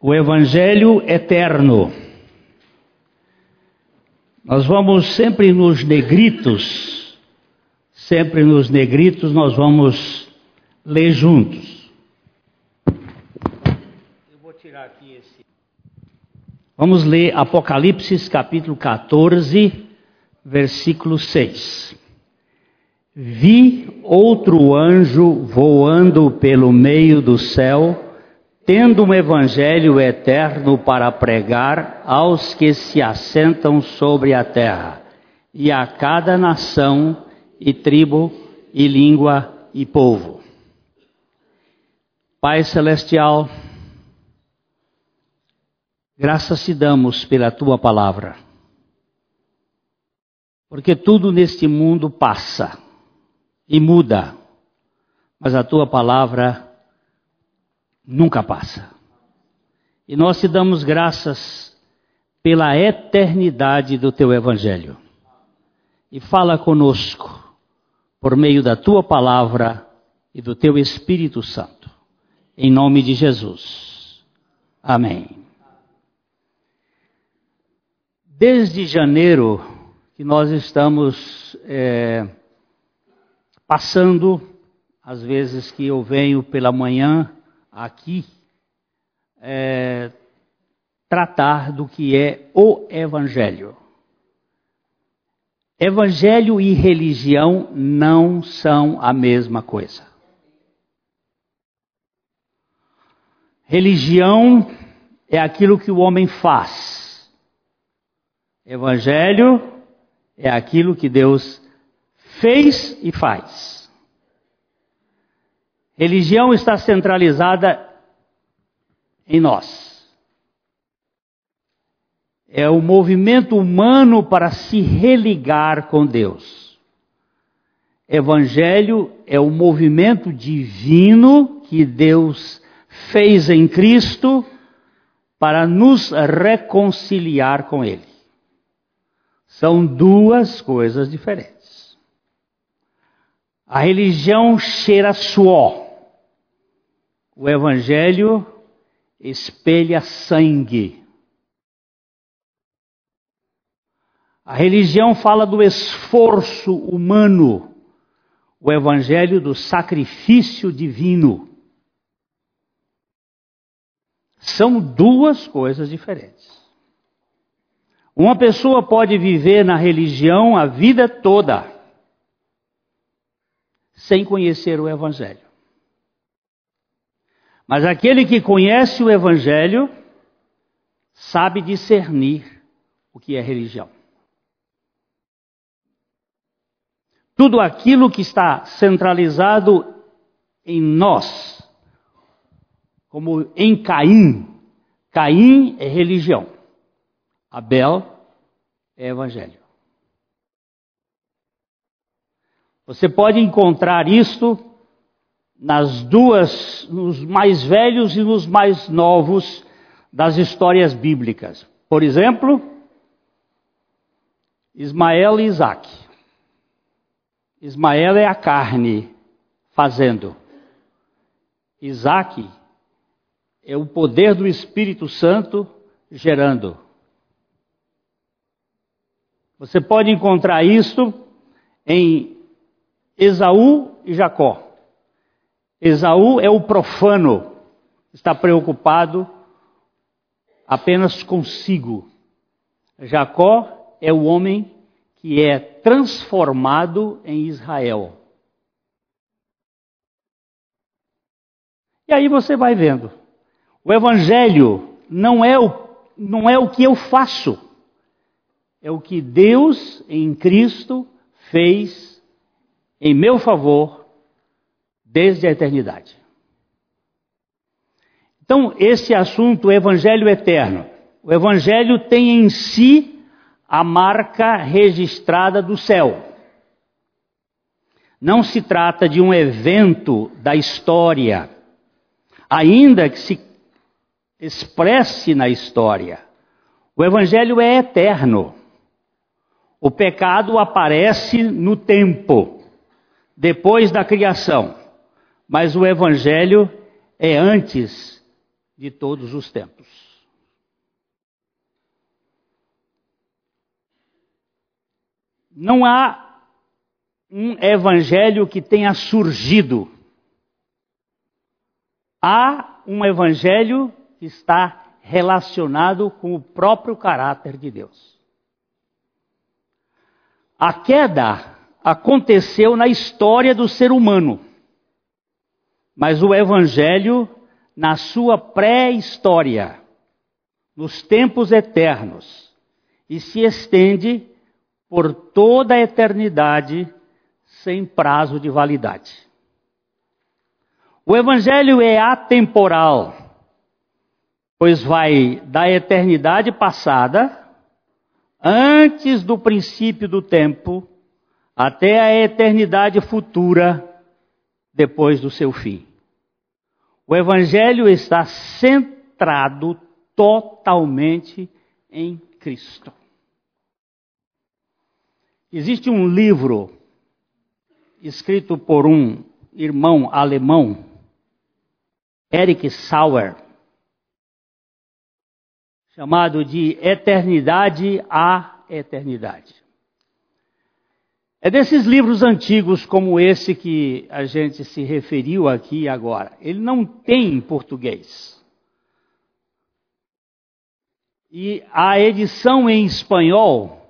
o Evangelho eterno. Nós vamos sempre nos negritos, sempre nos negritos, nós vamos ler juntos. Eu vou tirar aqui esse. Vamos ler Apocalipse capítulo 14, versículo 6. Vi outro anjo voando pelo meio do céu tendo um evangelho eterno para pregar aos que se assentam sobre a terra, e a cada nação, e tribo, e língua, e povo. Pai Celestial, graças te damos pela tua palavra, porque tudo neste mundo passa e muda, mas a tua palavra nunca passa. E nós te damos graças pela eternidade do teu Evangelho. E fala conosco por meio da tua palavra e do teu Espírito Santo. Em nome de Jesus. Amém. Desde janeiro que nós estamos é, passando, às vezes que eu venho pela manhã aqui é, tratar do que é o Evangelho. Evangelho e religião não são a mesma coisa. Religião é aquilo que o homem faz. Evangelho é aquilo que Deus fez e faz. Religião está centralizada em nós. É o movimento humano para se religar com Deus. Evangelho é o movimento divino que Deus fez em Cristo para nos reconciliar com Ele. São duas coisas diferentes. A religião cheira suor. O Evangelho espelha sangue. A religião fala do esforço humano, o Evangelho do sacrifício divino. São duas coisas diferentes. Uma pessoa pode viver na religião a vida toda sem conhecer o Evangelho. Mas aquele que conhece o Evangelho sabe discernir o que é religião. Tudo aquilo que está centralizado em nós, como em Caim. Caim é religião, Abel é evangelho. Você pode encontrar isto nas duas, nos mais velhos e nos mais novos das histórias bíblicas. Por exemplo, Ismael e Isaac. Ismael é a carne fazendo. Isaac é o poder do Espírito Santo gerando. Você pode encontrar isso em Esaú e Jacó. Esaú é o profano, está preocupado apenas consigo. Jacó é o homem que é transformado em Israel. E aí você vai vendo. O evangelho não é o, não é o que eu faço. É o que Deus em Cristo fez em meu favor desde a eternidade. Então, esse assunto, o Evangelho eterno. O Evangelho tem em si a marca registrada do céu. Não se trata de um evento da história, ainda que se expresse na história. O Evangelho é eterno. O pecado aparece no tempo, depois da criação. Mas o Evangelho é antes de todos os tempos. Não há um evangelho que tenha surgido. Há um evangelho que está relacionado com o próprio caráter de Deus. A queda aconteceu na história do ser humano, mas o Evangelho, na sua pré-história, nos tempos eternos, e se estende por toda a eternidade sem prazo de validade. O Evangelho é atemporal, pois vai da eternidade passada, antes do princípio do tempo, até a eternidade futura, depois do seu fim. O Evangelho está centrado totalmente em Cristo. Existe um livro escrito por um irmão alemão, Eric Sauer, chamado de Eternidade à Eternidade. É desses livros antigos como esse que a gente se referiu aqui agora. Ele não tem em português. E a edição em espanhol.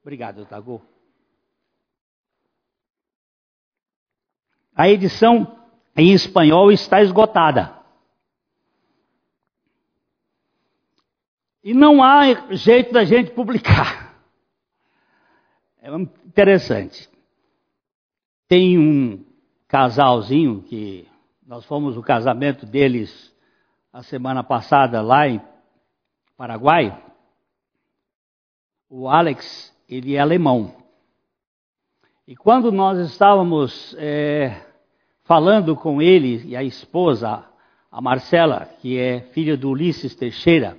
Obrigado, Tago. A edição em espanhol está esgotada. E não há jeito da gente publicar. É interessante. Tem um casalzinho que nós fomos o casamento deles a semana passada lá em Paraguai. O Alex, ele é alemão. E quando nós estávamos é, falando com ele e a esposa, a Marcela, que é filha do Ulisses Teixeira,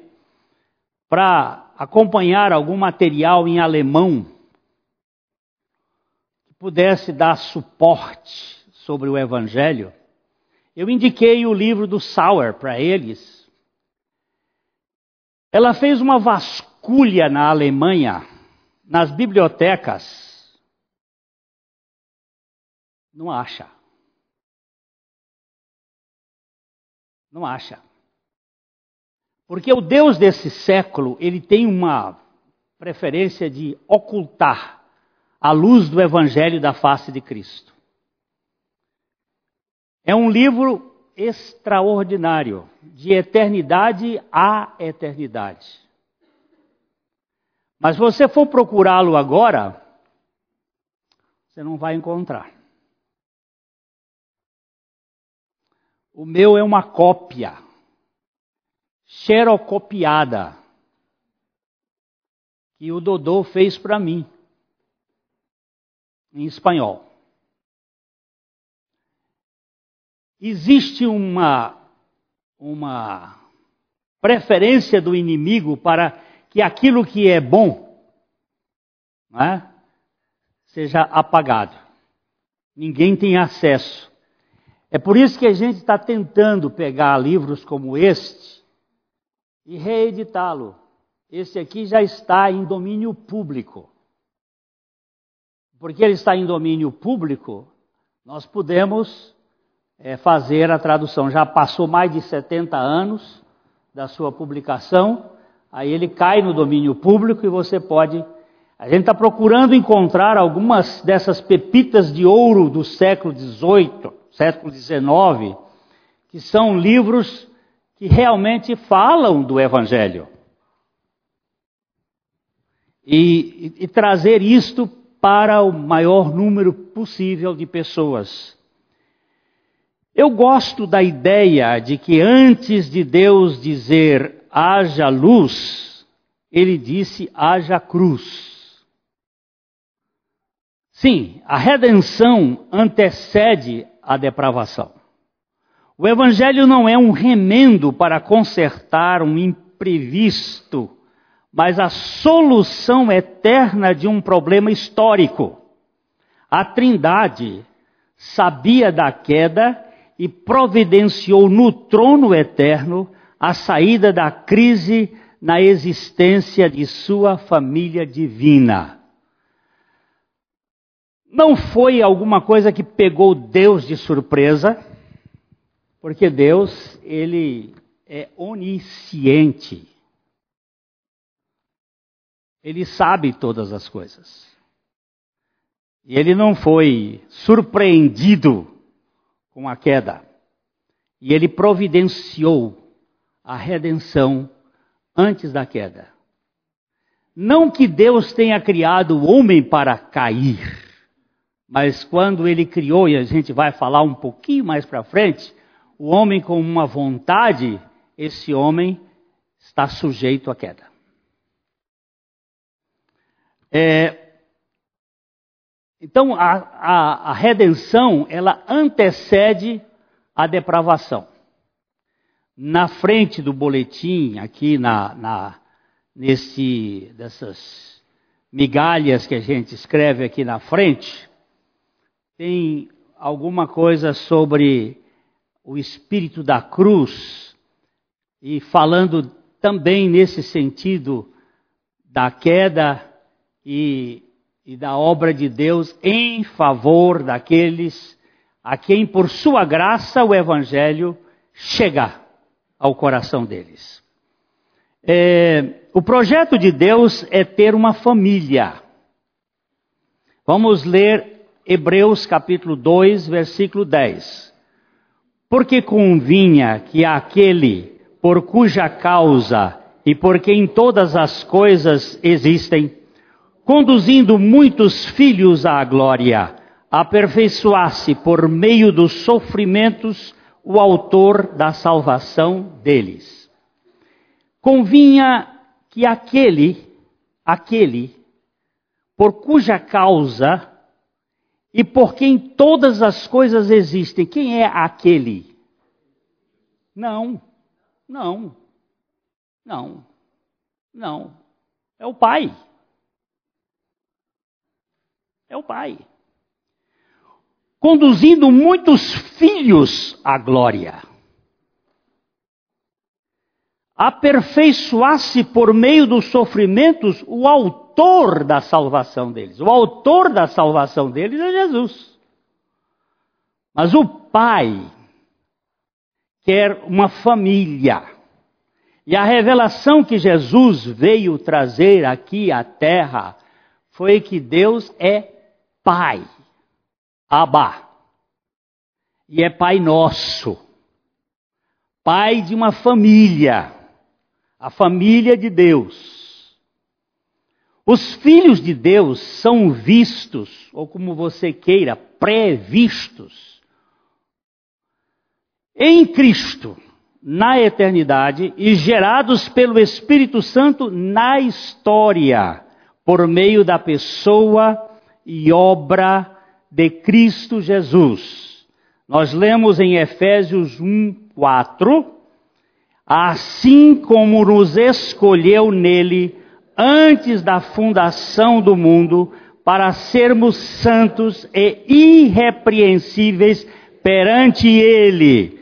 para acompanhar algum material em alemão pudesse dar suporte sobre o Evangelho, eu indiquei o livro do Sauer para eles. Ela fez uma vasculha na Alemanha, nas bibliotecas. Não acha. Não acha. Porque o Deus desse século, ele tem uma preferência de ocultar a luz do evangelho da face de Cristo. É um livro extraordinário, de eternidade a eternidade. Mas você for procurá-lo agora, você não vai encontrar. O meu é uma cópia xerocopiada que o Dodô fez para mim em espanhol. Existe uma uma preferência do inimigo para que aquilo que é bom é, seja apagado. Ninguém tem acesso. É por isso que a gente está tentando pegar livros como este e reeditá-lo. Esse aqui já está em domínio público. Porque ele está em domínio público, nós podemos é, fazer a tradução. Já passou mais de 70 anos da sua publicação, aí ele cai no domínio público e você pode. A gente está procurando encontrar algumas dessas pepitas de ouro do século XVIII, século XIX, que são livros que realmente falam do Evangelho. E, e, e trazer isto para o maior número possível de pessoas. Eu gosto da ideia de que antes de Deus dizer haja luz, ele disse haja cruz. Sim, a redenção antecede a depravação. O Evangelho não é um remendo para consertar um imprevisto, mas a solução eterna de um problema histórico. A Trindade sabia da queda e providenciou no trono eterno a saída da crise na existência de sua família divina. Não foi alguma coisa que pegou Deus de surpresa, porque Deus, ele é onisciente. Ele sabe todas as coisas. E ele não foi surpreendido com a queda. E ele providenciou a redenção antes da queda. Não que Deus tenha criado o homem para cair, mas quando ele criou, e a gente vai falar um pouquinho mais para frente, o homem com uma vontade, esse homem está sujeito à queda. É, então, a, a, a redenção, ela antecede a depravação. Na frente do boletim, aqui na, na nesse, dessas migalhas que a gente escreve aqui na frente, tem alguma coisa sobre o espírito da cruz e falando também nesse sentido da queda e, e da obra de Deus em favor daqueles a quem, por sua graça, o Evangelho chega ao coração deles. É, o projeto de Deus é ter uma família. Vamos ler Hebreus capítulo 2, versículo 10. Porque convinha que aquele por cuja causa e por quem todas as coisas existem, conduzindo muitos filhos à glória, aperfeiçoasse por meio dos sofrimentos o autor da salvação deles. Convinha que aquele, aquele, por cuja causa e por quem todas as coisas existem, quem é aquele? Não, não, não, não. É o Pai. É o Pai. Conduzindo muitos filhos à glória. Aperfeiçoasse por meio dos sofrimentos o autor da salvação deles. O autor da salvação deles é Jesus. Mas o Pai quer uma família. E a revelação que Jesus veio trazer aqui à terra foi que Deus é Pai, Abba, e é Pai nosso, Pai de uma família, a família de Deus. Os filhos de Deus são vistos, ou como você queira, previstos, em Cristo, na eternidade, e gerados pelo Espírito Santo na história, por meio da pessoa e obra de Cristo Jesus. Nós lemos em Efésios 1, 4, assim como nos escolheu nele antes da fundação do mundo, para sermos santos e irrepreensíveis perante Ele.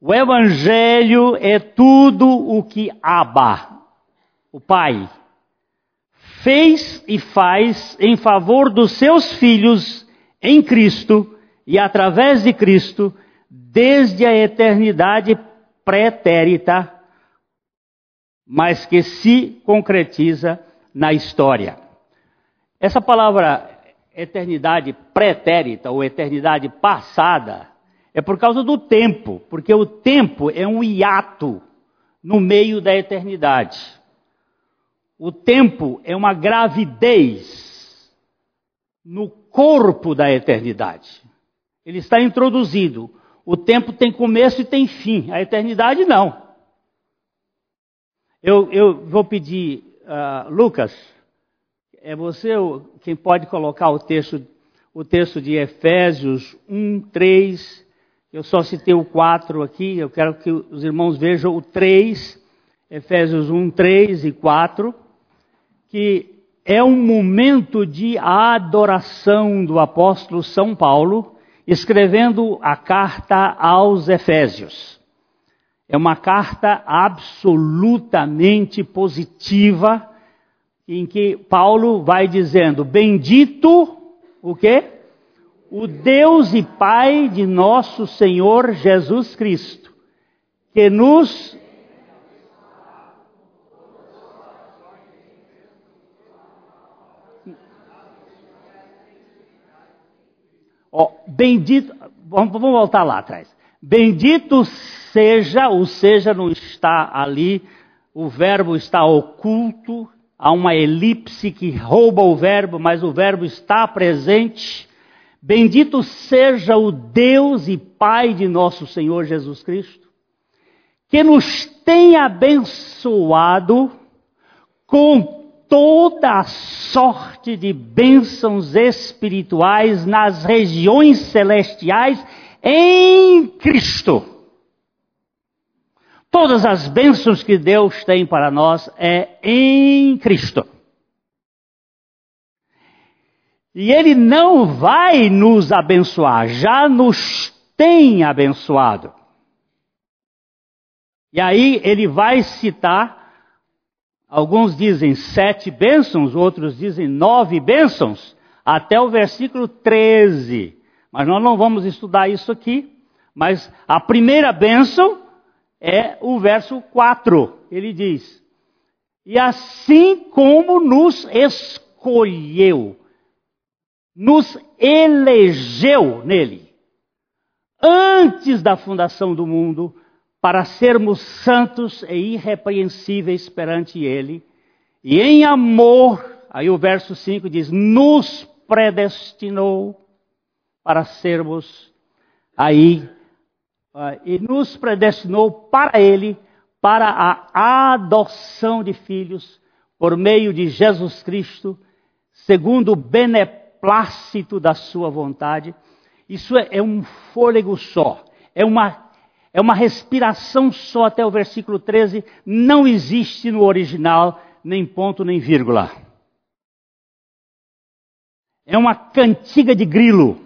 O Evangelho é tudo o que Abba, o Pai, fez e faz em favor dos seus filhos em Cristo e através de Cristo, desde a eternidade pretérita, mas que se concretiza na história. Essa palavra eternidade pretérita ou eternidade passada é por causa do tempo, porque o tempo é um hiato no meio da eternidade. O tempo é uma gravidez no corpo da eternidade. Ele está introduzido. O tempo tem começo e tem fim. A eternidade não. Eu, eu vou pedir, uh, Lucas, é você quem pode colocar o texto, o texto de Efésios 1, 3. Eu só citei o 4 aqui, eu quero que os irmãos vejam o 3, Efésios 1, 3 e 4 que é um momento de adoração do apóstolo São Paulo, escrevendo a carta aos Efésios. É uma carta absolutamente positiva, em que Paulo vai dizendo: Bendito o quê? O Deus e Pai de nosso Senhor Jesus Cristo, que nos Oh, bendito, vamos, vamos voltar lá atrás. Bendito seja, o seja não está ali, o verbo está oculto, há uma elipse que rouba o verbo, mas o verbo está presente. Bendito seja o Deus e Pai de nosso Senhor Jesus Cristo, que nos tem abençoado com toda a sorte de bênçãos espirituais nas regiões celestiais em Cristo. Todas as bênçãos que Deus tem para nós é em Cristo. E Ele não vai nos abençoar, já nos tem abençoado. E aí ele vai citar Alguns dizem sete bênçãos, outros dizem nove bênçãos, até o versículo 13. Mas nós não vamos estudar isso aqui. Mas a primeira bênção é o verso 4. Ele diz: E assim como nos escolheu, nos elegeu nele, antes da fundação do mundo, para sermos santos e irrepreensíveis perante Ele. E em amor, aí o verso 5 diz: nos predestinou para sermos aí, uh, e nos predestinou para Ele, para a adoção de filhos, por meio de Jesus Cristo, segundo o beneplácito da Sua vontade. Isso é, é um fôlego só, é uma é uma respiração só até o versículo 13, não existe no original nem ponto nem vírgula. É uma cantiga de grilo.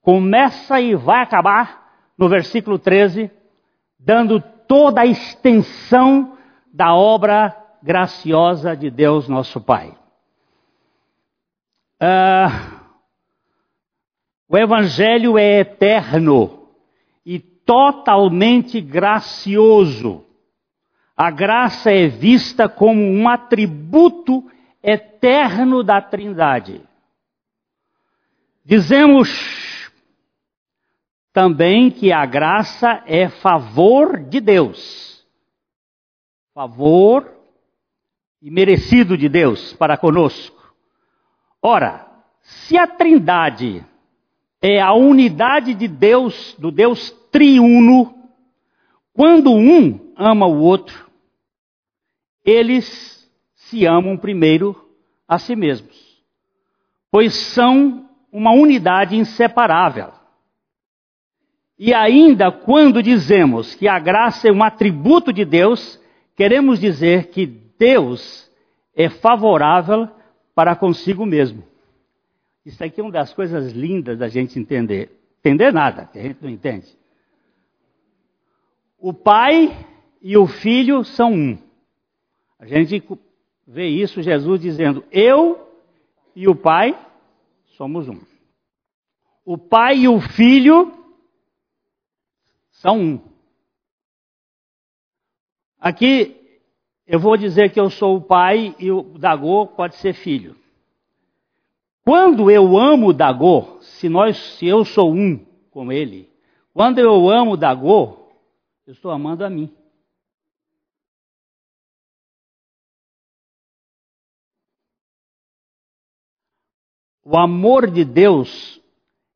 Começa e vai acabar no versículo 13, dando toda a extensão da obra graciosa de Deus nosso Pai. Uh, o Evangelho é eterno totalmente gracioso. A graça é vista como um atributo eterno da Trindade. Dizemos também que a graça é favor de Deus. Favor e merecido de Deus para conosco. Ora, se a Trindade é a unidade de Deus, do Deus triuno, quando um ama o outro, eles se amam primeiro a si mesmos, pois são uma unidade inseparável. E ainda quando dizemos que a graça é um atributo de Deus, queremos dizer que Deus é favorável para consigo mesmo. Isso aqui é uma das coisas lindas da gente entender. Entender nada, que a gente não entende. O pai e o filho são um. A gente vê isso Jesus dizendo: Eu e o pai somos um. O pai e o filho são um. Aqui eu vou dizer que eu sou o pai e o Dagô pode ser filho. Quando eu amo Dagô, se nós, se eu sou um com ele, quando eu amo Dagô, eu estou amando a mim. O amor de Deus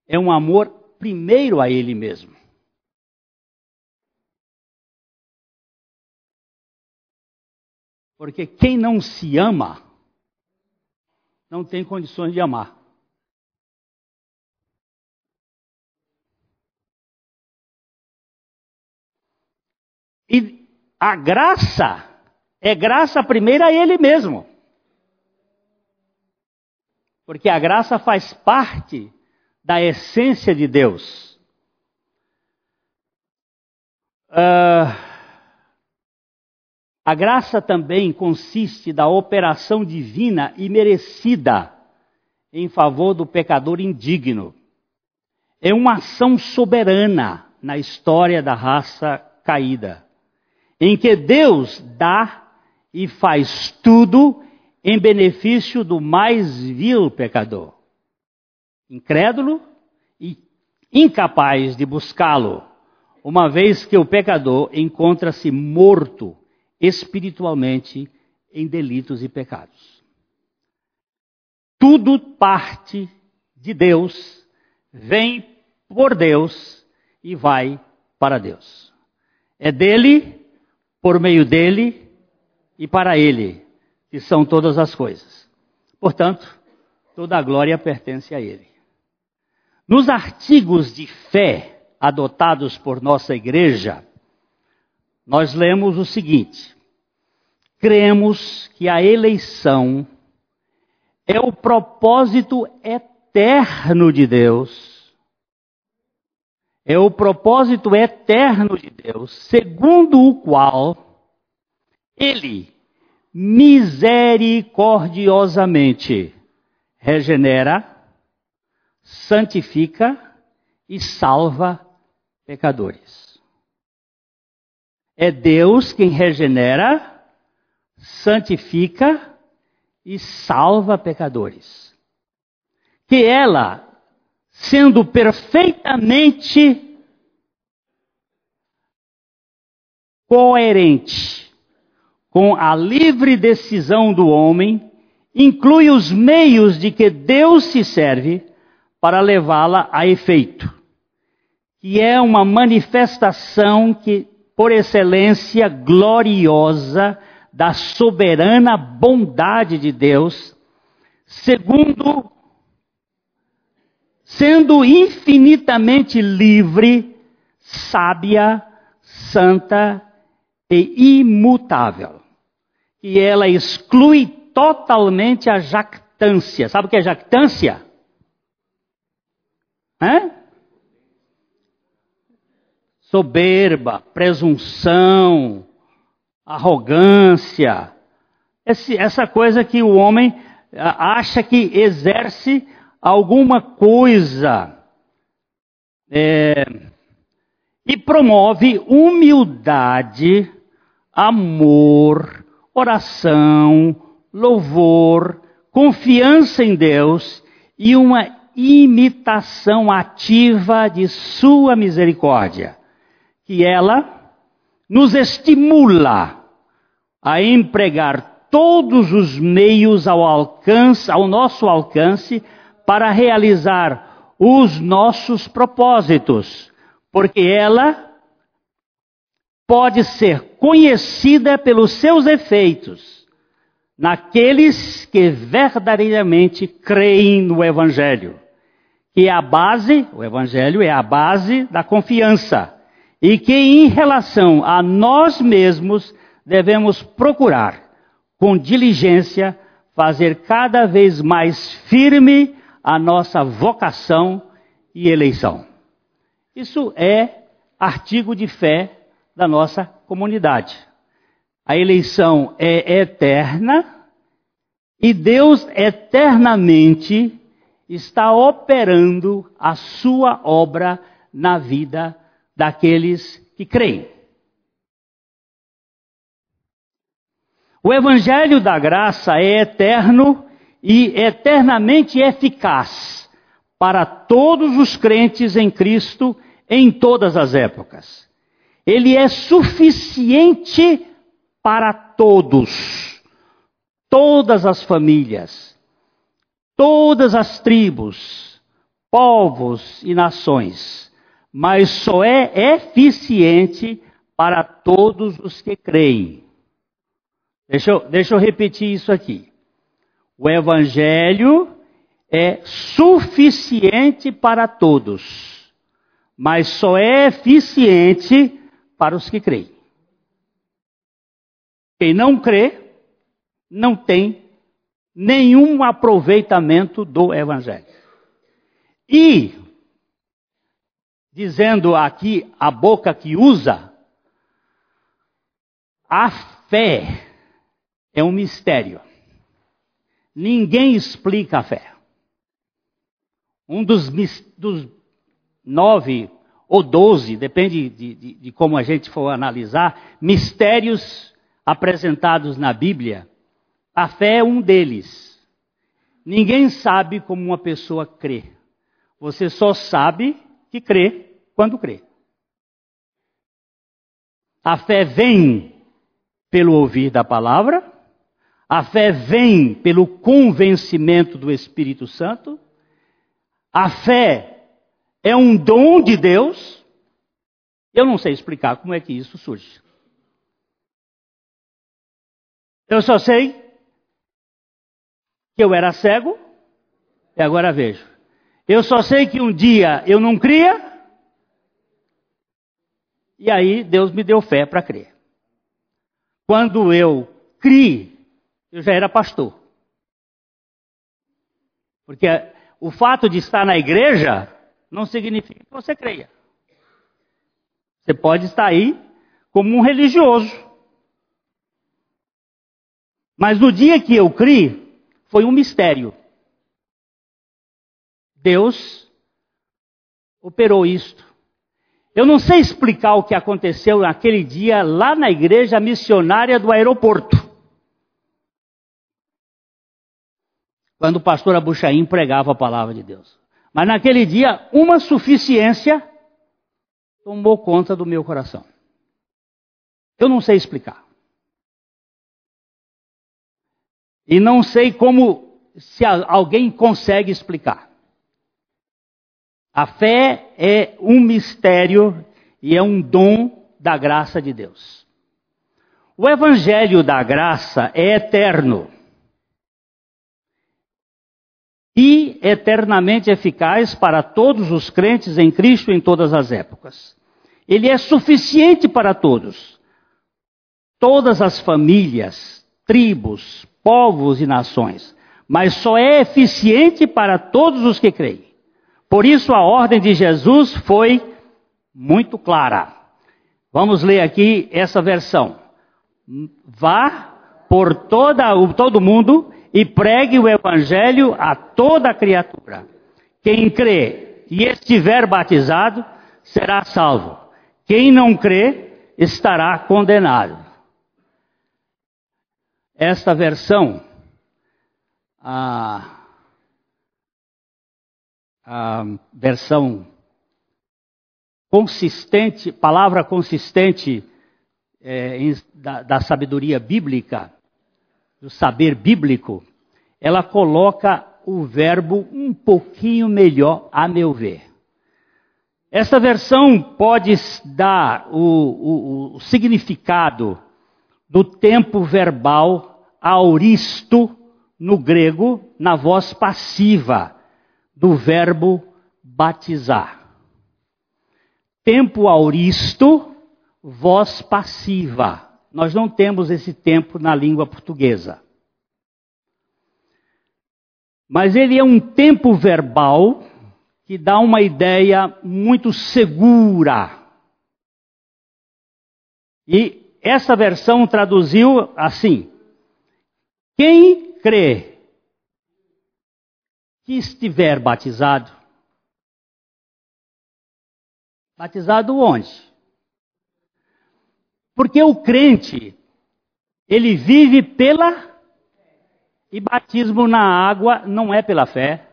é um amor primeiro a Ele mesmo. Porque quem não se ama, não tem condições de amar. E a graça é graça primeiro a Ele mesmo. Porque a graça faz parte da essência de Deus. Uh, a graça também consiste da operação divina e merecida em favor do pecador indigno. É uma ação soberana na história da raça caída, em que Deus dá e faz tudo em benefício do mais vil pecador, incrédulo e incapaz de buscá-lo, uma vez que o pecador encontra-se morto espiritualmente em delitos e pecados. Tudo parte de Deus, vem por Deus e vai para Deus. É dele, por meio dele e para ele que são todas as coisas. Portanto, toda a glória pertence a ele. Nos artigos de fé adotados por nossa igreja, nós lemos o seguinte: cremos que a eleição é o propósito eterno de Deus. É o propósito eterno de Deus, segundo o qual Ele misericordiosamente regenera, santifica e salva pecadores. É Deus quem regenera, santifica e salva pecadores. Que ela, sendo perfeitamente coerente com a livre decisão do homem, inclui os meios de que Deus se serve para levá-la a efeito, que é uma manifestação que por excelência gloriosa da soberana bondade de Deus, segundo sendo infinitamente livre, sábia, santa e imutável. E ela exclui totalmente a jactância. Sabe o que é jactância? Hã? soberba, presunção, arrogância, esse, essa coisa que o homem acha que exerce alguma coisa é, e promove humildade, amor, oração, louvor, confiança em Deus e uma imitação ativa de Sua misericórdia que ela nos estimula a empregar todos os meios ao alcance, ao nosso alcance, para realizar os nossos propósitos, porque ela pode ser conhecida pelos seus efeitos naqueles que verdadeiramente creem no Evangelho, que é a base, o Evangelho é a base da confiança e que em relação a nós mesmos devemos procurar, com diligência, fazer cada vez mais firme a nossa vocação e eleição. Isso é artigo de fé da nossa comunidade. A eleição é eterna e Deus eternamente está operando a sua obra na vida daqueles que creem. O Evangelho da Graça é eterno e eternamente eficaz para todos os crentes em Cristo em todas as épocas. Ele é suficiente para todos, todas as famílias, todas as tribos, povos e nações mas só é eficiente para todos os que creem. Deixa eu, deixa eu repetir isso aqui. O Evangelho é suficiente para todos, mas só é eficiente para os que creem. Quem não crê, não tem nenhum aproveitamento do Evangelho. E dizendo aqui a boca que usa, A fé é um mistério. Ninguém explica a fé. Um dos, dos nove ou doze, depende de, de, de como a gente for analisar, mistérios apresentados na Bíblia, a fé é um deles. Ninguém sabe como uma pessoa crê. Você só sabe que crê quando crê. A fé vem pelo ouvir da palavra, a fé vem pelo convencimento do Espírito Santo, a fé é um dom de Deus. Eu não sei explicar como é que isso surge. Eu só sei que eu era cego e agora vejo. Eu só sei que um dia eu não cria e aí Deus me deu fé para crer. Quando eu criei, eu já era pastor. Porque o fato de estar na igreja não significa que você creia. Você pode estar aí como um religioso. Mas no dia que eu criei, foi um mistério. Deus operou isto. Eu não sei explicar o que aconteceu naquele dia lá na igreja missionária do aeroporto. Quando o pastor Abuchaim pregava a palavra de Deus. Mas naquele dia, uma suficiência tomou conta do meu coração. Eu não sei explicar. E não sei como, se alguém consegue explicar. A fé é um mistério e é um dom da graça de Deus. O Evangelho da graça é eterno e eternamente eficaz para todos os crentes em Cristo em todas as épocas. Ele é suficiente para todos, todas as famílias, tribos, povos e nações, mas só é eficiente para todos os que creem. Por isso a ordem de Jesus foi muito clara. Vamos ler aqui essa versão. Vá por toda, todo mundo e pregue o evangelho a toda criatura. Quem crê e estiver batizado será salvo. Quem não crê estará condenado. Esta versão ah, a versão consistente, palavra consistente é, da, da sabedoria bíblica, do saber bíblico, ela coloca o verbo um pouquinho melhor, a meu ver. Essa versão pode dar o, o, o significado do tempo verbal auristo no grego, na voz passiva do verbo batizar. Tempo auristo, voz passiva. Nós não temos esse tempo na língua portuguesa. Mas ele é um tempo verbal que dá uma ideia muito segura. E essa versão traduziu assim: Quem crê que estiver batizado. Batizado onde? Porque o crente, ele vive pela. E batismo na água não é pela fé.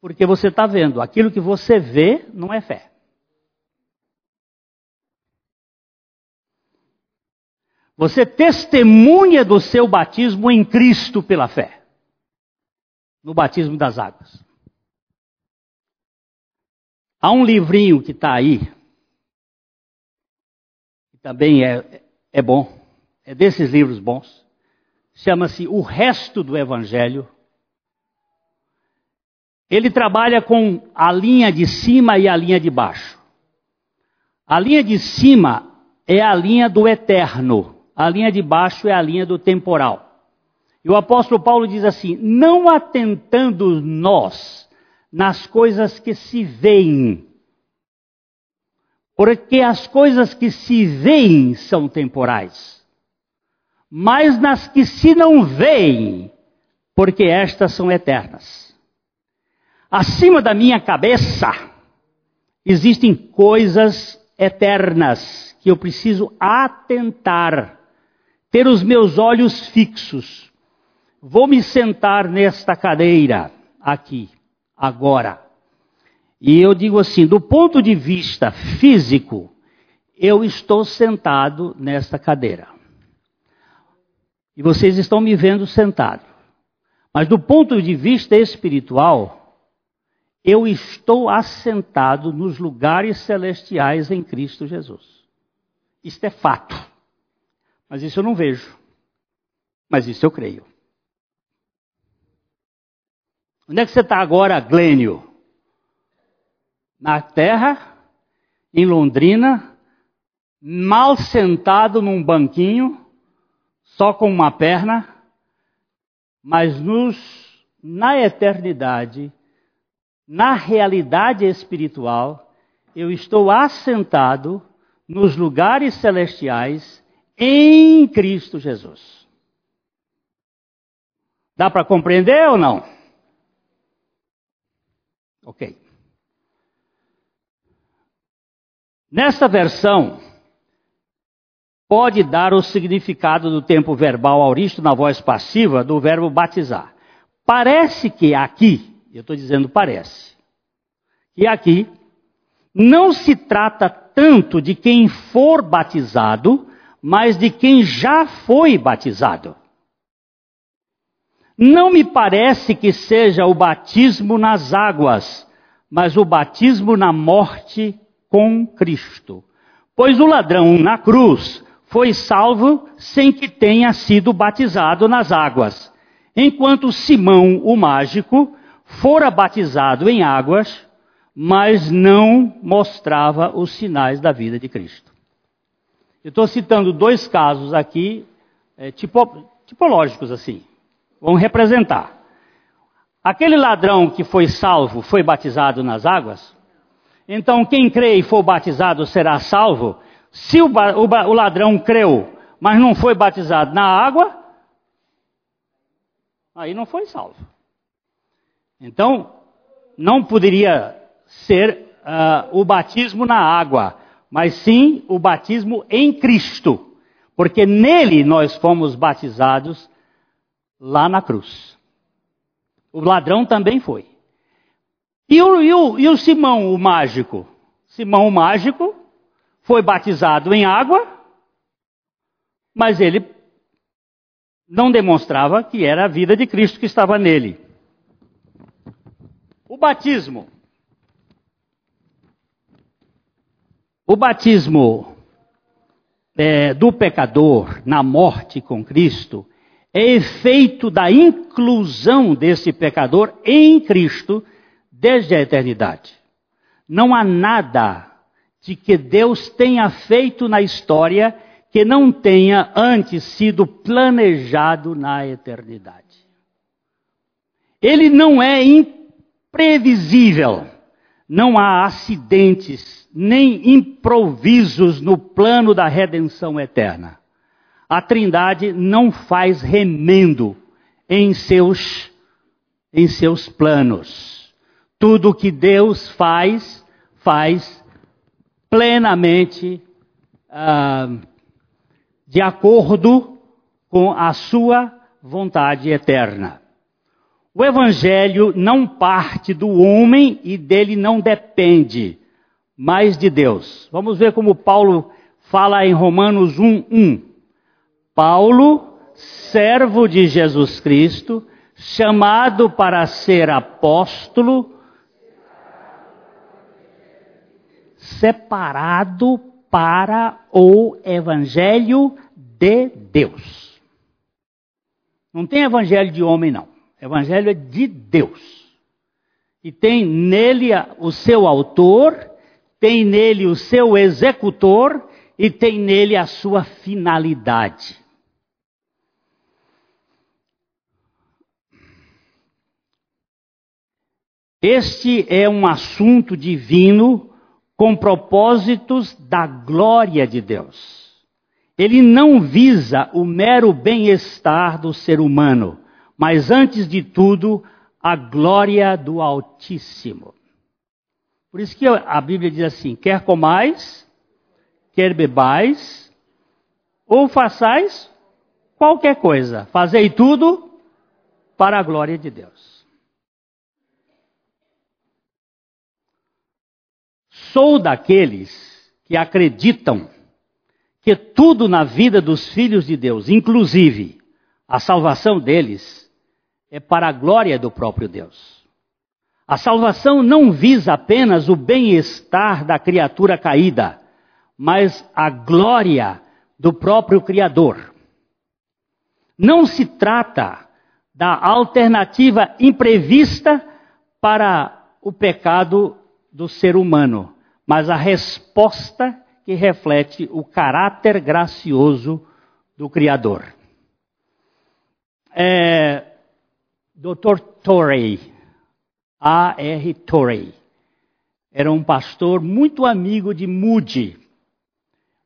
Porque você está vendo, aquilo que você vê não é fé. Você testemunha do seu batismo em Cristo pela fé no batismo das águas. Há um livrinho que está aí, que também é, é bom, é desses livros bons, chama-se O Resto do Evangelho. Ele trabalha com a linha de cima e a linha de baixo. A linha de cima é a linha do eterno, a linha de baixo é a linha do temporal. E o apóstolo Paulo diz assim: não atentando nós nas coisas que se veem, Porque as coisas que se veem são temporais, mas nas que se não veem, porque estas são eternas. Acima da minha cabeça existem coisas eternas que eu preciso atentar, ter os meus olhos fixos. Vou me sentar nesta cadeira aqui, agora. E eu digo assim, do ponto de vista físico, eu estou sentado nesta cadeira. E vocês estão me vendo sentado. Mas do ponto de vista espiritual, eu estou assentado nos lugares celestiais em Cristo Jesus. Isto é fato. Mas isso eu não vejo. Mas isso eu creio. Onde é que você está agora, Glênio? na terra, em Londrina, mal sentado num banquinho, só com uma perna, mas nos, na eternidade, na realidade espiritual, eu estou assentado nos lugares celestiais em Cristo Jesus. Dá para compreender ou não? Ok. Nesta versão, pode dar o significado do tempo verbal auristo na voz passiva do verbo batizar. Parece que aqui, eu estou dizendo parece, que aqui não se trata tanto de quem for batizado, mas de quem já foi batizado. Não me parece que seja o batismo nas águas, mas o batismo na morte com Cristo. Pois o ladrão na cruz foi salvo sem que tenha sido batizado nas águas, enquanto Simão, o mágico, fora batizado em águas, mas não mostrava os sinais da vida de Cristo. Eu estou citando dois casos aqui, é, tipo, tipológicos assim, vão representar. Aquele ladrão que foi salvo foi batizado nas águas, então, quem crê e for batizado será salvo. Se o, o, o ladrão creu, mas não foi batizado na água, aí não foi salvo. Então, não poderia ser uh, o batismo na água, mas sim o batismo em Cristo, porque nele nós fomos batizados lá na cruz. O ladrão também foi. E o, e o, e o Simão, o mágico? Simão, o mágico, foi batizado em água, mas ele não demonstrava que era a vida de Cristo que estava nele. O batismo. O batismo é, do pecador na morte com Cristo é efeito da inclusão desse pecador em Cristo desde a eternidade. Não há nada de que Deus tenha feito na história que não tenha antes sido planejado na eternidade. Ele não é imprevisível. Não há acidentes nem improvisos no plano da redenção eterna. A Trindade não faz remendo em seus em seus planos. Tudo que Deus faz, faz plenamente ah, de acordo com a sua vontade eterna. O Evangelho não parte do homem e dele não depende, mas de Deus. Vamos ver como Paulo fala em Romanos 1:1. Paulo, servo de Jesus Cristo, chamado para ser apóstolo, separado para o evangelho de Deus. Não tem evangelho de homem, não. Evangelho é de Deus. E tem nele o seu autor, tem nele o seu executor e tem nele a sua finalidade. Este é um assunto divino com propósitos da glória de Deus. Ele não visa o mero bem-estar do ser humano, mas antes de tudo, a glória do Altíssimo. Por isso que a Bíblia diz assim: quer comais, quer bebais, ou façais qualquer coisa, fazei tudo para a glória de Deus. Sou daqueles que acreditam que tudo na vida dos filhos de Deus, inclusive a salvação deles, é para a glória do próprio Deus. A salvação não visa apenas o bem-estar da criatura caída, mas a glória do próprio Criador. Não se trata da alternativa imprevista para o pecado do ser humano, mas a resposta que reflete o caráter gracioso do Criador. É, Dr. Torrey, A.R. Torrey, era um pastor muito amigo de Moody.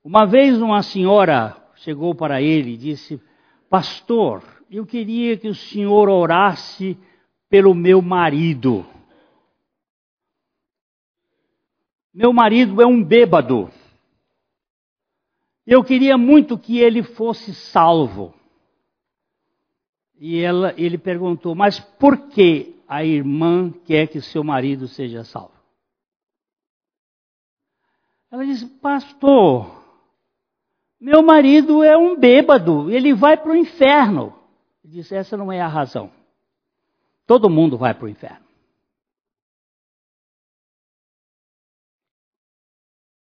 Uma vez uma senhora chegou para ele e disse: Pastor, eu queria que o senhor orasse pelo meu marido. Meu marido é um bêbado. Eu queria muito que ele fosse salvo. E ela, ele perguntou: Mas por que a irmã quer que seu marido seja salvo? Ela disse: Pastor, meu marido é um bêbado, ele vai para o inferno. Ele disse: Essa não é a razão. Todo mundo vai para o inferno.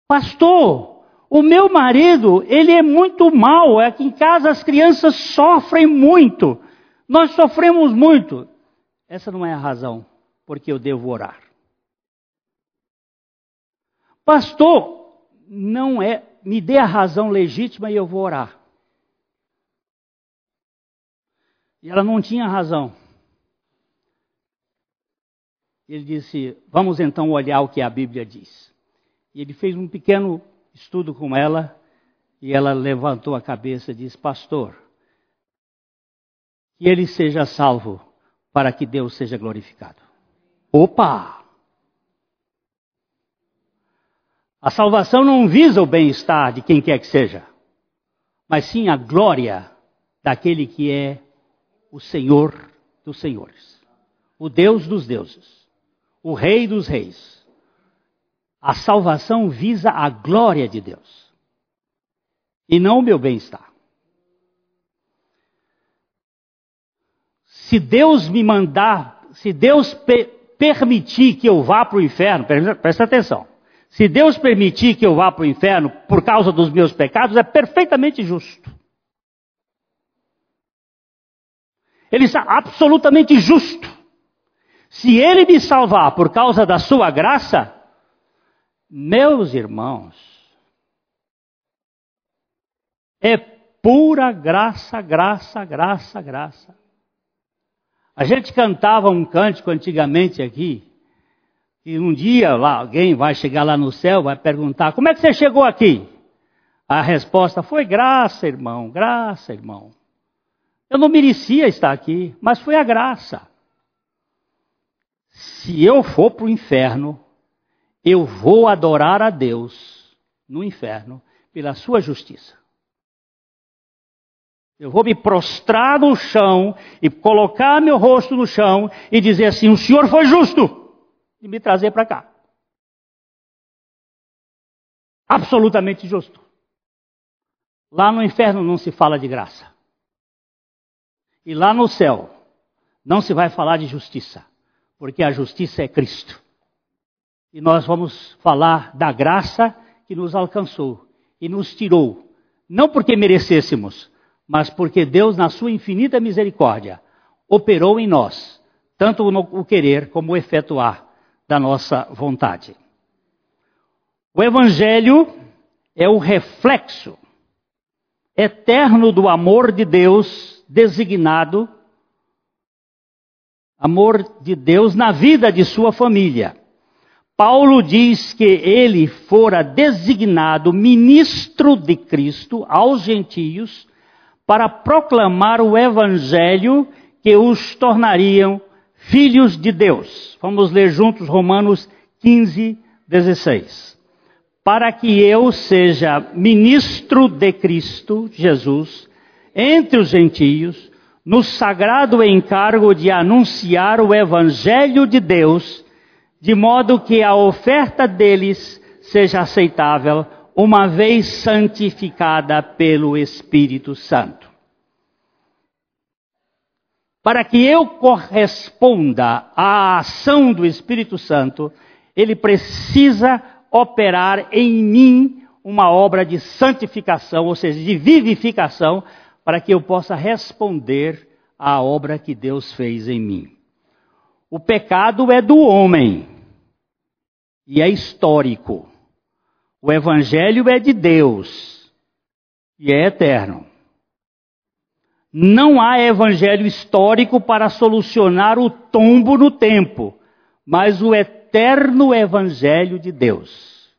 Pastor, o meu marido, ele é muito mal, é que em casa as crianças sofrem muito. Nós sofremos muito. Essa não é a razão porque eu devo orar. Pastor, não é, me dê a razão legítima e eu vou orar. E ela não tinha razão. Ele disse: Vamos então olhar o que a Bíblia diz. E ele fez um pequeno estudo com ela e ela levantou a cabeça e disse: Pastor, que ele seja salvo para que Deus seja glorificado. Opa! A salvação não visa o bem-estar de quem quer que seja, mas sim a glória daquele que é o Senhor dos senhores, o Deus dos deuses, o Rei dos reis a salvação visa a glória de Deus e não o meu bem-estar. Se Deus me mandar, se Deus pe permitir que eu vá para o inferno, presta atenção. Se Deus permitir que eu vá para o inferno por causa dos meus pecados, é perfeitamente justo. Ele está absolutamente justo. Se ele me salvar por causa da sua graça, meus irmãos, é pura graça, graça, graça, graça. A gente cantava um cântico antigamente aqui, e um dia lá, alguém vai chegar lá no céu, vai perguntar: como é que você chegou aqui? A resposta foi: graça, irmão, graça, irmão. Eu não merecia estar aqui, mas foi a graça. Se eu for para o inferno, eu vou adorar a Deus no inferno pela sua justiça. Eu vou me prostrar no chão e colocar meu rosto no chão e dizer assim: o Senhor foi justo e me trazer para cá. Absolutamente justo. Lá no inferno não se fala de graça. E lá no céu não se vai falar de justiça, porque a justiça é Cristo. E nós vamos falar da graça que nos alcançou e nos tirou, não porque merecêssemos, mas porque Deus, na sua infinita misericórdia, operou em nós, tanto o querer como o efetuar da nossa vontade. O Evangelho é o reflexo eterno do amor de Deus designado, amor de Deus na vida de sua família Paulo diz que ele fora designado ministro de Cristo aos gentios para proclamar o evangelho que os tornariam filhos de Deus. Vamos ler juntos Romanos 15, 16. Para que eu seja ministro de Cristo Jesus entre os gentios, no sagrado encargo de anunciar o evangelho de Deus, de modo que a oferta deles seja aceitável, uma vez santificada pelo Espírito Santo. Para que eu corresponda à ação do Espírito Santo, ele precisa operar em mim uma obra de santificação, ou seja, de vivificação, para que eu possa responder à obra que Deus fez em mim. O pecado é do homem e é histórico. O evangelho é de Deus e é eterno. Não há evangelho histórico para solucionar o tombo no tempo, mas o eterno evangelho de Deus.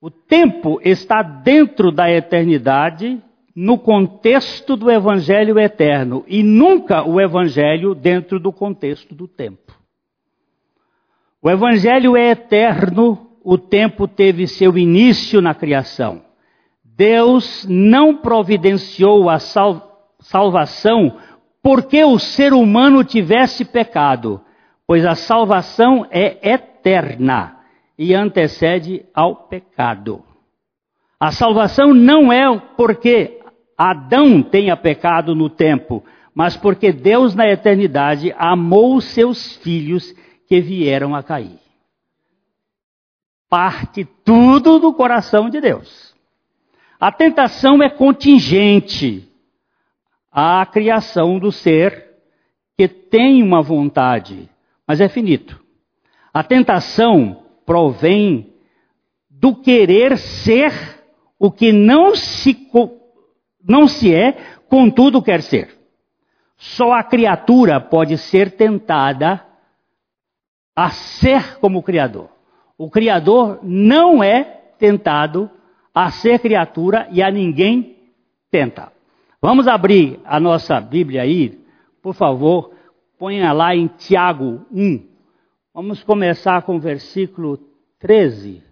O tempo está dentro da eternidade no contexto do evangelho eterno e nunca o evangelho dentro do contexto do tempo. O evangelho é eterno, o tempo teve seu início na criação. Deus não providenciou a sal salvação porque o ser humano tivesse pecado, pois a salvação é eterna e antecede ao pecado. A salvação não é porque Adão tenha pecado no tempo, mas porque Deus na eternidade amou os seus filhos que vieram a cair. Parte tudo do coração de Deus. A tentação é contingente à criação do ser que tem uma vontade, mas é finito. A tentação provém do querer ser o que não se não se é, contudo quer ser. Só a criatura pode ser tentada a ser como o Criador. O Criador não é tentado a ser criatura e a ninguém tenta. Vamos abrir a nossa Bíblia aí, por favor, ponha lá em Tiago 1. Vamos começar com o versículo 13.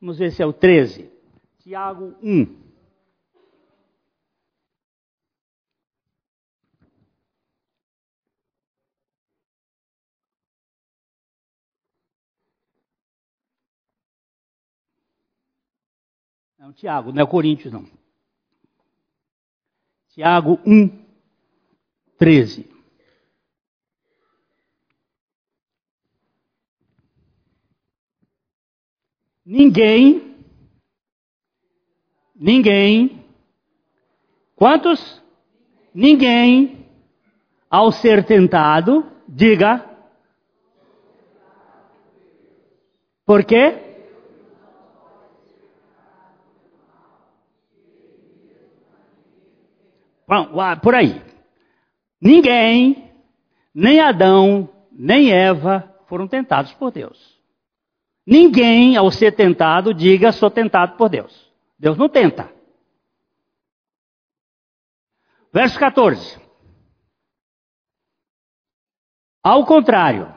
Vamos ver se é o 13. Tiago 1. Não, Tiago, não é Coríntios, não. Tiago 1, 13. Ninguém, ninguém, quantos? Ninguém, ao ser tentado, diga, por quê? Por aí. Ninguém, nem Adão, nem Eva foram tentados por Deus. Ninguém, ao ser tentado, diga sou tentado por Deus. Deus não tenta. Verso 14. Ao contrário,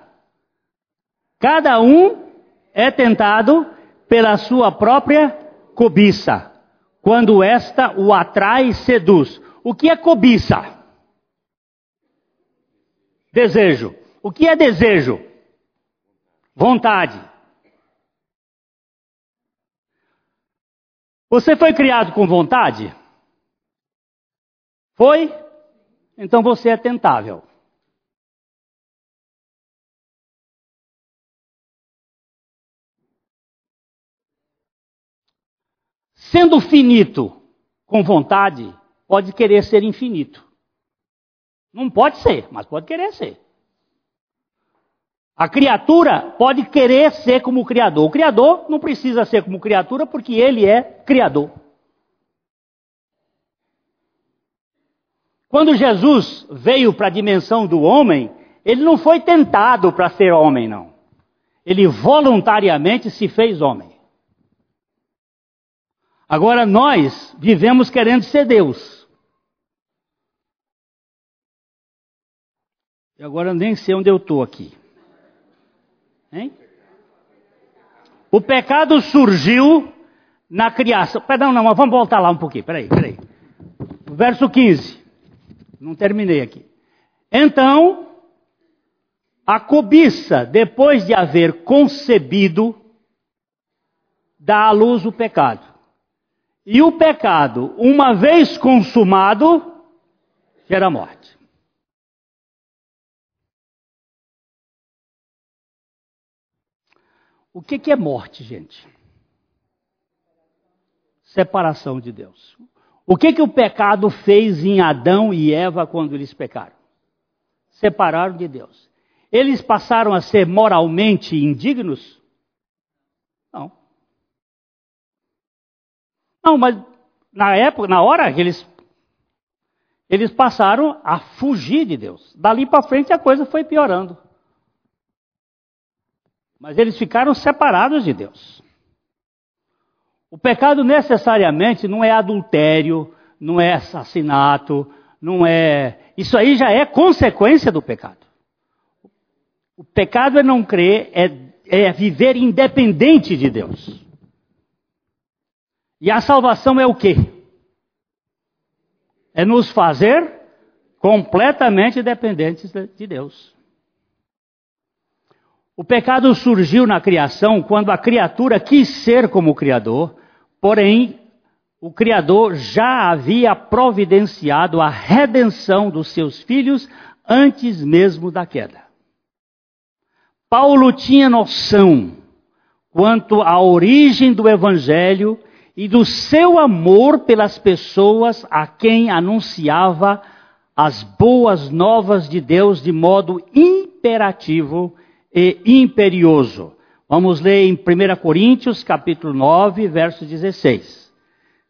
cada um é tentado pela sua própria cobiça, quando esta o atrai e seduz. O que é cobiça? Desejo. O que é desejo? Vontade. Você foi criado com vontade? Foi? Então você é tentável. Sendo finito com vontade, pode querer ser infinito. Não pode ser, mas pode querer ser. A criatura pode querer ser como o Criador. O Criador não precisa ser como criatura porque ele é Criador. Quando Jesus veio para a dimensão do homem, ele não foi tentado para ser homem, não. Ele voluntariamente se fez homem. Agora nós vivemos querendo ser Deus. E agora nem sei onde eu estou aqui. Hein? O pecado surgiu na criação. Perdão, não, mas vamos voltar lá um pouquinho. Peraí, peraí. Verso 15. Não terminei aqui. Então, a cobiça, depois de haver concebido, dá à luz o pecado. E o pecado, uma vez consumado, gera morte. O que, que é morte, gente? Separação de Deus. O que, que o pecado fez em Adão e Eva quando eles pecaram? Separaram de Deus. Eles passaram a ser moralmente indignos? Não. Não, mas na época, na hora que eles eles passaram a fugir de Deus. Dali para frente a coisa foi piorando. Mas eles ficaram separados de Deus. O pecado necessariamente não é adultério, não é assassinato, não é. Isso aí já é consequência do pecado. O pecado é não crer, é, é viver independente de Deus. E a salvação é o quê? É nos fazer completamente dependentes de Deus. O pecado surgiu na criação quando a criatura quis ser como o Criador, porém, o Criador já havia providenciado a redenção dos seus filhos antes mesmo da queda. Paulo tinha noção quanto à origem do Evangelho e do seu amor pelas pessoas a quem anunciava as boas novas de Deus de modo imperativo e imperioso. Vamos ler em 1 Coríntios, capítulo 9, verso 16.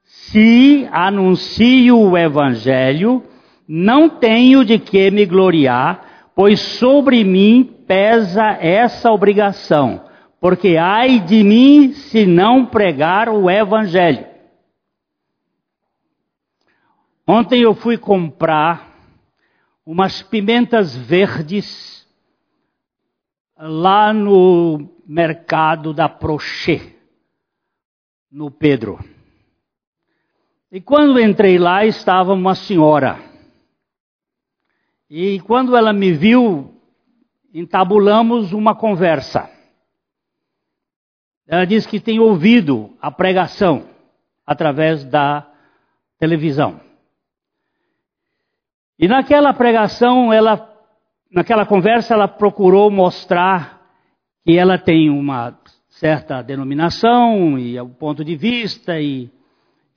Se anuncio o evangelho, não tenho de que me gloriar, pois sobre mim pesa essa obrigação, porque ai de mim se não pregar o evangelho. Ontem eu fui comprar umas pimentas verdes lá no mercado da Prochê, no Pedro. E quando entrei lá, estava uma senhora. E quando ela me viu, entabulamos uma conversa. Ela disse que tem ouvido a pregação através da televisão. E naquela pregação ela naquela conversa ela procurou mostrar que ela tem uma certa denominação e o um ponto de vista e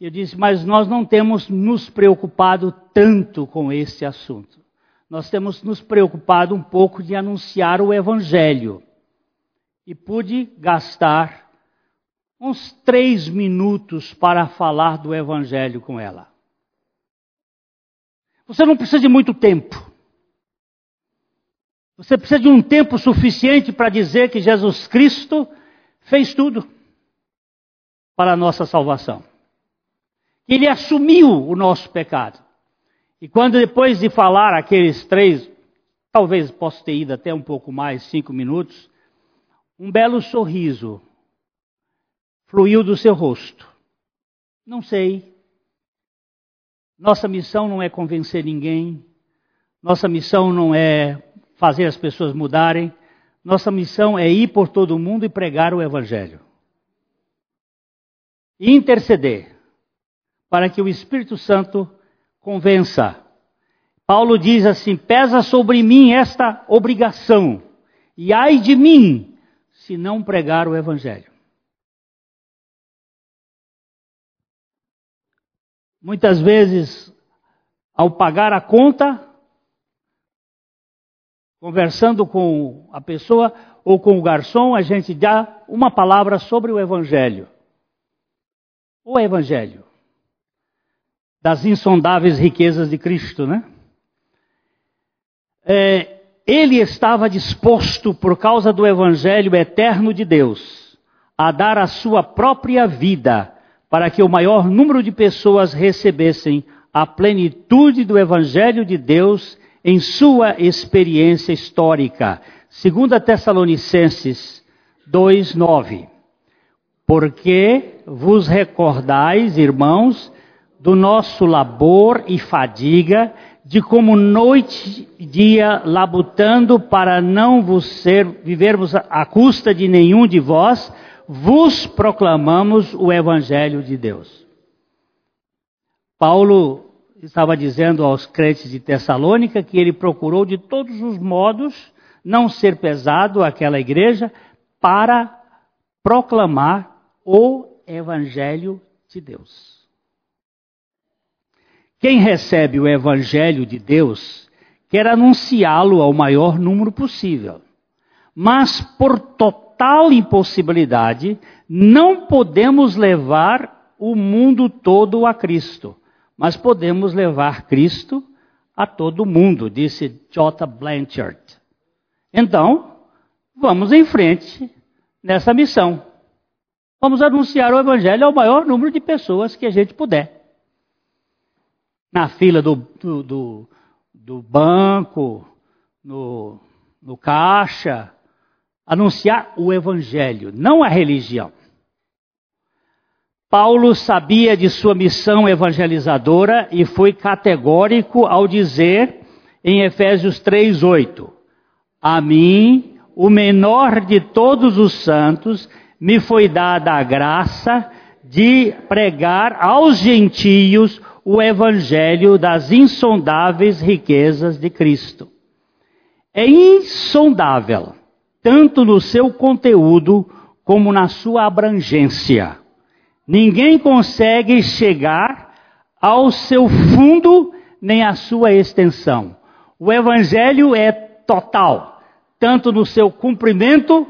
eu disse, mas nós não temos nos preocupado tanto com esse assunto. Nós temos nos preocupado um pouco de anunciar o evangelho. E pude gastar uns três minutos para falar do evangelho com ela. Você não precisa de muito tempo. Você precisa de um tempo suficiente para dizer que Jesus Cristo fez tudo para a nossa salvação. Ele assumiu o nosso pecado. E quando depois de falar aqueles três, talvez possa ter ido até um pouco mais, cinco minutos, um belo sorriso fluiu do seu rosto. Não sei. Nossa missão não é convencer ninguém. Nossa missão não é fazer as pessoas mudarem. Nossa missão é ir por todo o mundo e pregar o Evangelho. Interceder para que o Espírito Santo convença. Paulo diz assim: pesa sobre mim esta obrigação, e ai de mim se não pregar o Evangelho. Muitas vezes, ao pagar a conta, conversando com a pessoa ou com o garçom, a gente dá uma palavra sobre o Evangelho. O Evangelho. Das insondáveis riquezas de Cristo, né? É, ele estava disposto, por causa do Evangelho eterno de Deus, a dar a sua própria vida para que o maior número de pessoas recebessem a plenitude do Evangelho de Deus em sua experiência histórica. 2 Tessalonicenses 2,9. Porque vos recordais, irmãos, do nosso labor e fadiga, de como noite e dia labutando para não vos ser, vivermos à custa de nenhum de vós, vos proclamamos o Evangelho de Deus. Paulo estava dizendo aos crentes de Tessalônica que ele procurou de todos os modos não ser pesado àquela igreja para proclamar o Evangelho de Deus. Quem recebe o Evangelho de Deus quer anunciá-lo ao maior número possível. Mas por total impossibilidade, não podemos levar o mundo todo a Cristo, mas podemos levar Cristo a todo mundo, disse J. Blanchard. Então, vamos em frente nessa missão. Vamos anunciar o Evangelho ao maior número de pessoas que a gente puder na fila do, do, do, do banco, no, no caixa, anunciar o evangelho, não a religião. Paulo sabia de sua missão evangelizadora e foi categórico ao dizer em Efésios 3:8: A mim, o menor de todos os santos, me foi dada a graça de pregar aos gentios o evangelho das insondáveis riquezas de Cristo. É insondável, tanto no seu conteúdo como na sua abrangência. Ninguém consegue chegar ao seu fundo nem à sua extensão. O evangelho é total, tanto no seu cumprimento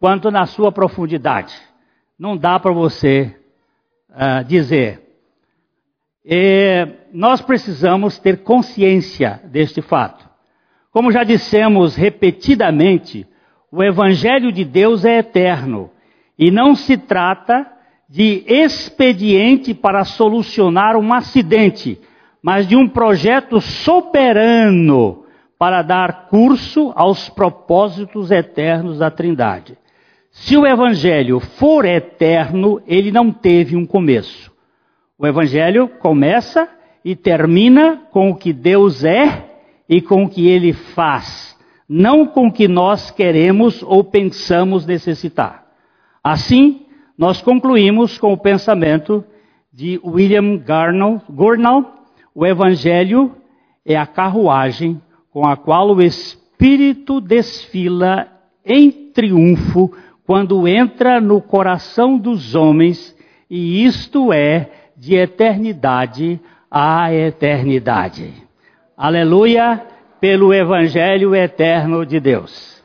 quanto na sua profundidade. Não dá para você uh, dizer e nós precisamos ter consciência deste fato. Como já dissemos repetidamente, o Evangelho de Deus é eterno e não se trata de expediente para solucionar um acidente, mas de um projeto soberano para dar curso aos propósitos eternos da Trindade. Se o Evangelho for eterno, ele não teve um começo. O Evangelho começa e termina com o que Deus é e com o que Ele faz, não com o que nós queremos ou pensamos necessitar. Assim, nós concluímos com o pensamento de William Gurnall: o Evangelho é a carruagem com a qual o Espírito desfila em triunfo quando entra no coração dos homens, e isto é de eternidade a eternidade. Aleluia, pelo Evangelho eterno de Deus.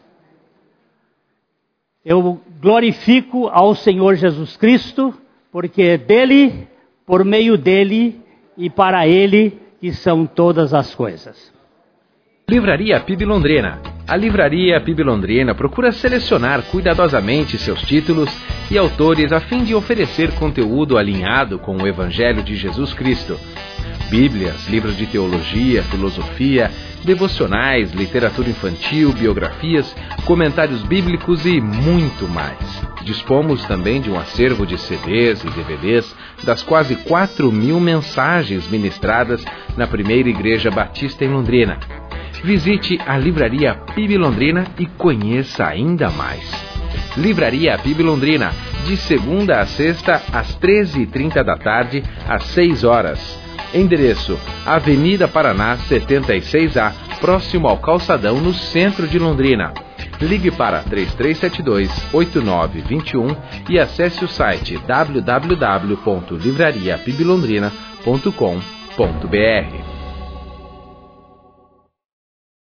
Eu glorifico ao Senhor Jesus Cristo, porque é dele, por meio dele e para ele que são todas as coisas. Livraria PIB Londrina. A Livraria PIB Londrina procura selecionar cuidadosamente seus títulos e autores a fim de oferecer conteúdo alinhado com o Evangelho de Jesus Cristo. Bíblias, livros de teologia, filosofia, devocionais, literatura infantil, biografias, comentários bíblicos e muito mais. Dispomos também de um acervo de CDs e DVDs das quase 4 mil mensagens ministradas na primeira Igreja Batista em Londrina visite a Livraria PIB Londrina e conheça ainda mais. Livraria PIB Londrina, de segunda a sexta, às 13h30 da tarde, às 6 horas. Endereço: Avenida Paraná 76A, próximo ao Calçadão, no centro de Londrina. Ligue para 3372-8921 e acesse o site www.livrariapiblondrina.com.br.